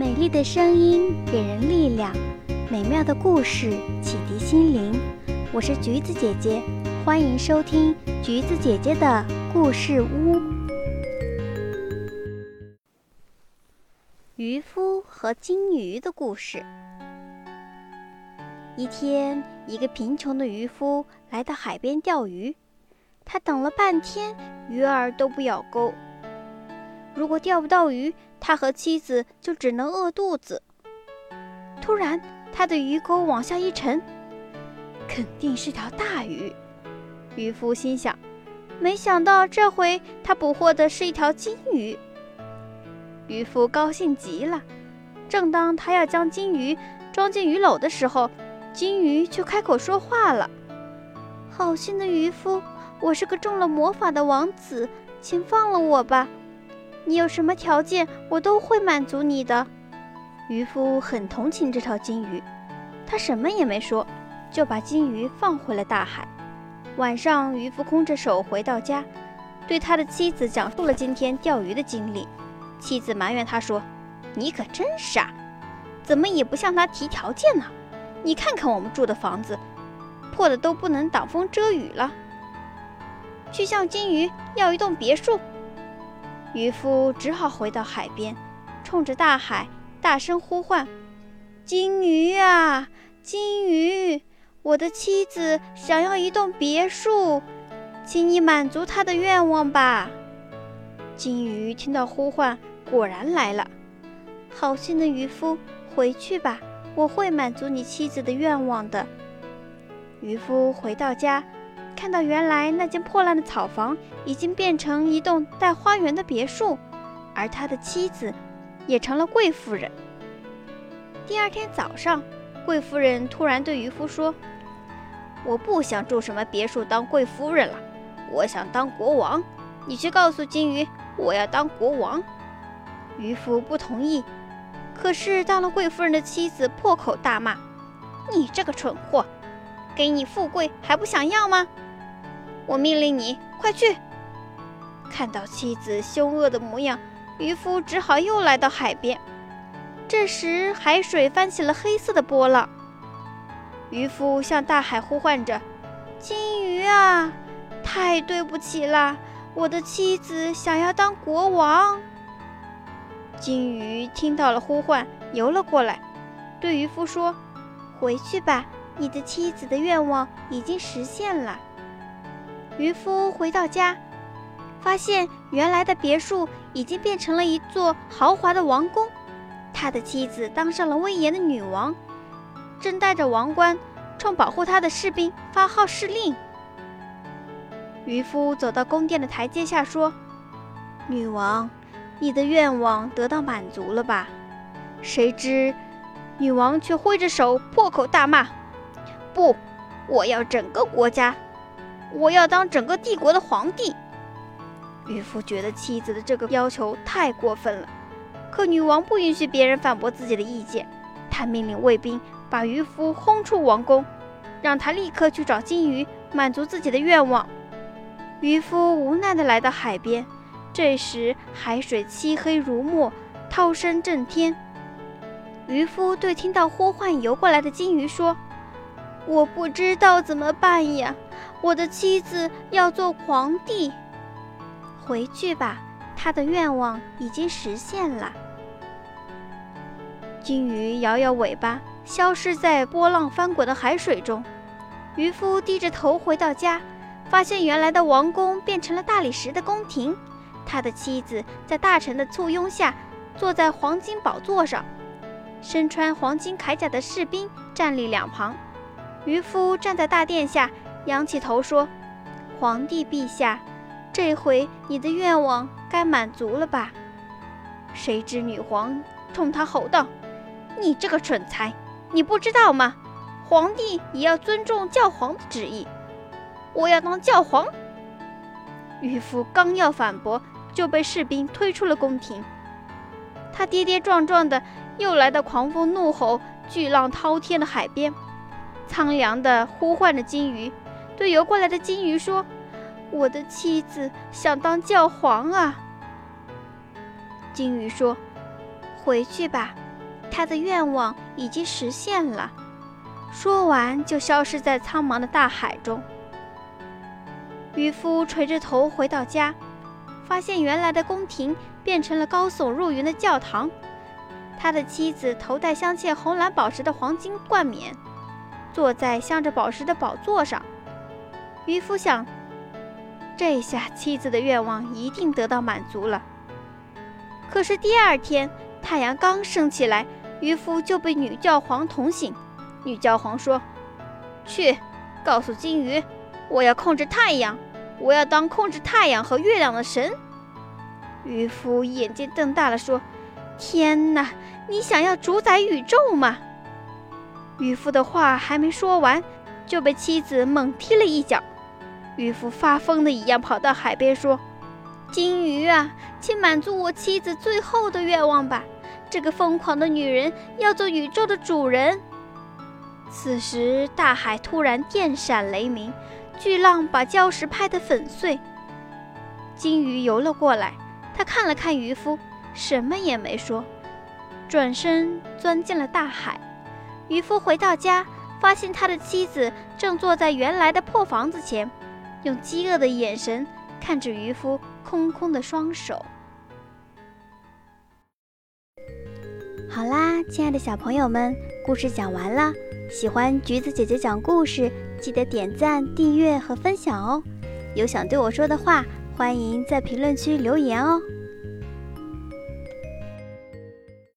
美丽的声音给人力量，美妙的故事启迪心灵。我是橘子姐姐，欢迎收听橘子姐姐的故事屋。渔夫和金鱼的故事。一天，一个贫穷的渔夫来到海边钓鱼，他等了半天，鱼儿都不咬钩。如果钓不到鱼，他和妻子就只能饿肚子。突然，他的鱼钩往下一沉，肯定是条大鱼。渔夫心想，没想到这回他捕获的是一条金鱼。渔夫高兴极了。正当他要将金鱼装进鱼篓的时候，金鱼却开口说话了：“好心的渔夫，我是个中了魔法的王子，请放了我吧。”你有什么条件，我都会满足你的。渔夫很同情这条金鱼，他什么也没说，就把金鱼放回了大海。晚上，渔夫空着手回到家，对他的妻子讲述了今天钓鱼的经历。妻子埋怨他说：“你可真傻，怎么也不向他提条件呢？你看看我们住的房子，破的都不能挡风遮雨了。去向金鱼要一栋别墅。”渔夫只好回到海边，冲着大海大声呼唤：“金鱼啊，金鱼！我的妻子想要一栋别墅，请你满足她的愿望吧。”金鱼听到呼唤，果然来了。好心的渔夫，回去吧，我会满足你妻子的愿望的。渔夫回到家。看到原来那间破烂的草房已经变成一栋带花园的别墅，而他的妻子也成了贵夫人。第二天早上，贵夫人突然对渔夫说：“我不想住什么别墅当贵夫人了，我想当国王。你去告诉金鱼，我要当国王。”渔夫不同意，可是当了贵夫人的妻子破口大骂：“你这个蠢货，给你富贵还不想要吗？”我命令你快去！看到妻子凶恶的模样，渔夫只好又来到海边。这时，海水翻起了黑色的波浪。渔夫向大海呼唤着：“金鱼啊，太对不起啦！我的妻子想要当国王。”金鱼听到了呼唤，游了过来，对渔夫说：“回去吧，你的妻子的愿望已经实现了。”渔夫回到家，发现原来的别墅已经变成了一座豪华的王宫，他的妻子当上了威严的女王，正戴着王冠，冲保护他的士兵发号施令。渔夫走到宫殿的台阶下，说：“女王，你的愿望得到满足了吧？”谁知，女王却挥着手，破口大骂：“不，我要整个国家！”我要当整个帝国的皇帝。渔夫觉得妻子的这个要求太过分了，可女王不允许别人反驳自己的意见。他命令卫兵把渔夫轰出王宫，让他立刻去找金鱼，满足自己的愿望。渔夫无奈地来到海边，这时海水漆黑如墨，涛声震天。渔夫对听到呼唤游过来的金鱼说：“我不知道怎么办呀。”我的妻子要做皇帝，回去吧，他的愿望已经实现了。金鱼摇摇尾巴，消失在波浪翻滚的海水中。渔夫低着头回到家，发现原来的王宫变成了大理石的宫廷，他的妻子在大臣的簇拥下坐在黄金宝座上，身穿黄金铠甲的士兵站立两旁。渔夫站在大殿下。仰起头说：“皇帝陛下，这回你的愿望该满足了吧？”谁知女皇冲他吼道：“你这个蠢材，你不知道吗？皇帝也要尊重教皇的旨意。我要当教皇。”渔夫刚要反驳，就被士兵推出了宫廷。他跌跌撞撞的又来到狂风怒吼、巨浪滔天的海边，苍凉的呼唤着金鱼。对游过来的金鱼说：“我的妻子想当教皇啊。”金鱼说：“回去吧，他的愿望已经实现了。说完，就消失在苍茫的大海中。渔夫垂着头回到家，发现原来的宫廷变成了高耸入云的教堂。他的妻子头戴镶嵌红蓝宝石的黄金冠冕，坐在镶着宝石的宝座上。渔夫想，这下妻子的愿望一定得到满足了。可是第二天，太阳刚升起来，渔夫就被女教皇捅醒。女教皇说：“去，告诉金鱼，我要控制太阳，我要当控制太阳和月亮的神。”渔夫眼睛瞪大了，说：“天哪，你想要主宰宇宙吗？”渔夫的话还没说完，就被妻子猛踢了一脚。渔夫发疯的一样跑到海边，说：“金鱼啊，请满足我妻子最后的愿望吧！这个疯狂的女人要做宇宙的主人。”此时，大海突然电闪雷鸣，巨浪把礁石拍得粉碎。金鱼游了过来，他看了看渔夫，什么也没说，转身钻进了大海。渔夫回到家，发现他的妻子正坐在原来的破房子前，用饥饿的眼神看着渔夫空空的双手。好啦，亲爱的小朋友们，故事讲完了。喜欢橘子姐姐讲故事，记得点赞、订阅和分享哦。有想对我说的话，欢迎在评论区留言哦。